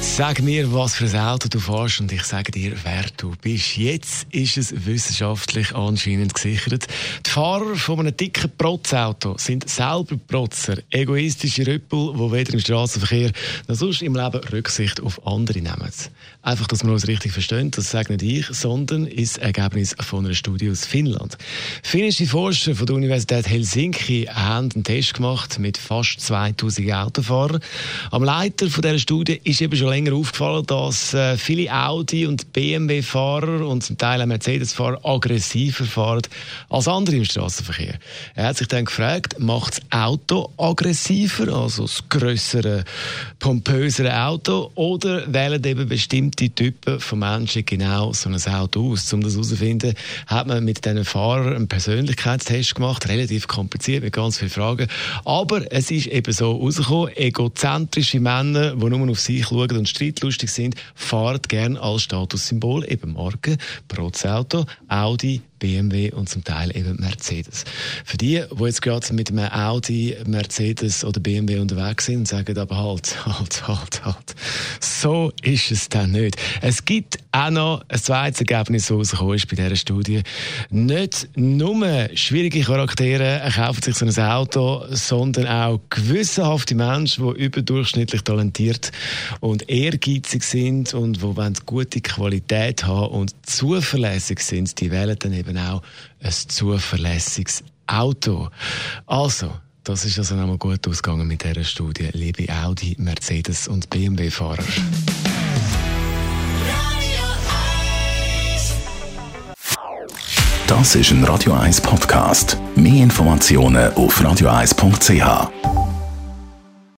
Sag mir, was für ein Auto du fährst und ich sage dir, wer du bist. Jetzt ist es wissenschaftlich anscheinend gesichert. Die Fahrer von einem dicken Protzauto sind selber Protzer, egoistische Rüppel, die weder im Straßenverkehr noch sonst im Leben Rücksicht auf andere nehmen. Einfach, dass wir uns richtig verstehen, das sage nicht ich, sondern ist Ergebnis von einer Studie aus Finnland. Finnische Forscher von der Universität Helsinki haben einen Test gemacht mit fast 2000 Autofahrern. Am Leiter von dieser Studie ist eben schon schon länger aufgefallen, dass äh, viele Audi- und BMW-Fahrer und zum Teil auch Mercedes-Fahrer aggressiver fahren als andere im Straßenverkehr. Er hat sich dann gefragt, macht das Auto aggressiver, also das grössere, pompösere Auto, oder wählen eben bestimmte Typen von Menschen genau so ein Auto aus? Um das herauszufinden, hat man mit diesen Fahrern einen Persönlichkeitstest gemacht, relativ kompliziert, mit ganz vielen Fragen. Aber es ist eben so rausgekommen, egozentrische Männer, die nur auf sich schauen und streitlustig sind, fahren gern als Statussymbol eben Marken, Prozauto, Audi, BMW und zum Teil eben Mercedes. Für die, die jetzt gerade mit einem Audi, Mercedes oder BMW unterwegs sind, sagen aber halt, halt, halt, halt. So ist es dann nicht. Es gibt auch noch ein zweites Ergebnis, das rausgekommen ist bei dieser Studie. Nicht nur schwierige Charaktere kaufen sich so ein Auto, sondern auch gewissenhafte Menschen, die überdurchschnittlich talentiert und ehrgeizig sind und die gute Qualität haben und zuverlässig sind, die wählen dann eben eben auch ein zuverlässiges Auto. Also, das ist also nochmal gut ausgegangen mit dieser Studie, liebe Audi, Mercedes und BMW-Fahrer. Das ist ein Radio 1 Podcast. Mehr Informationen auf radio1.ch.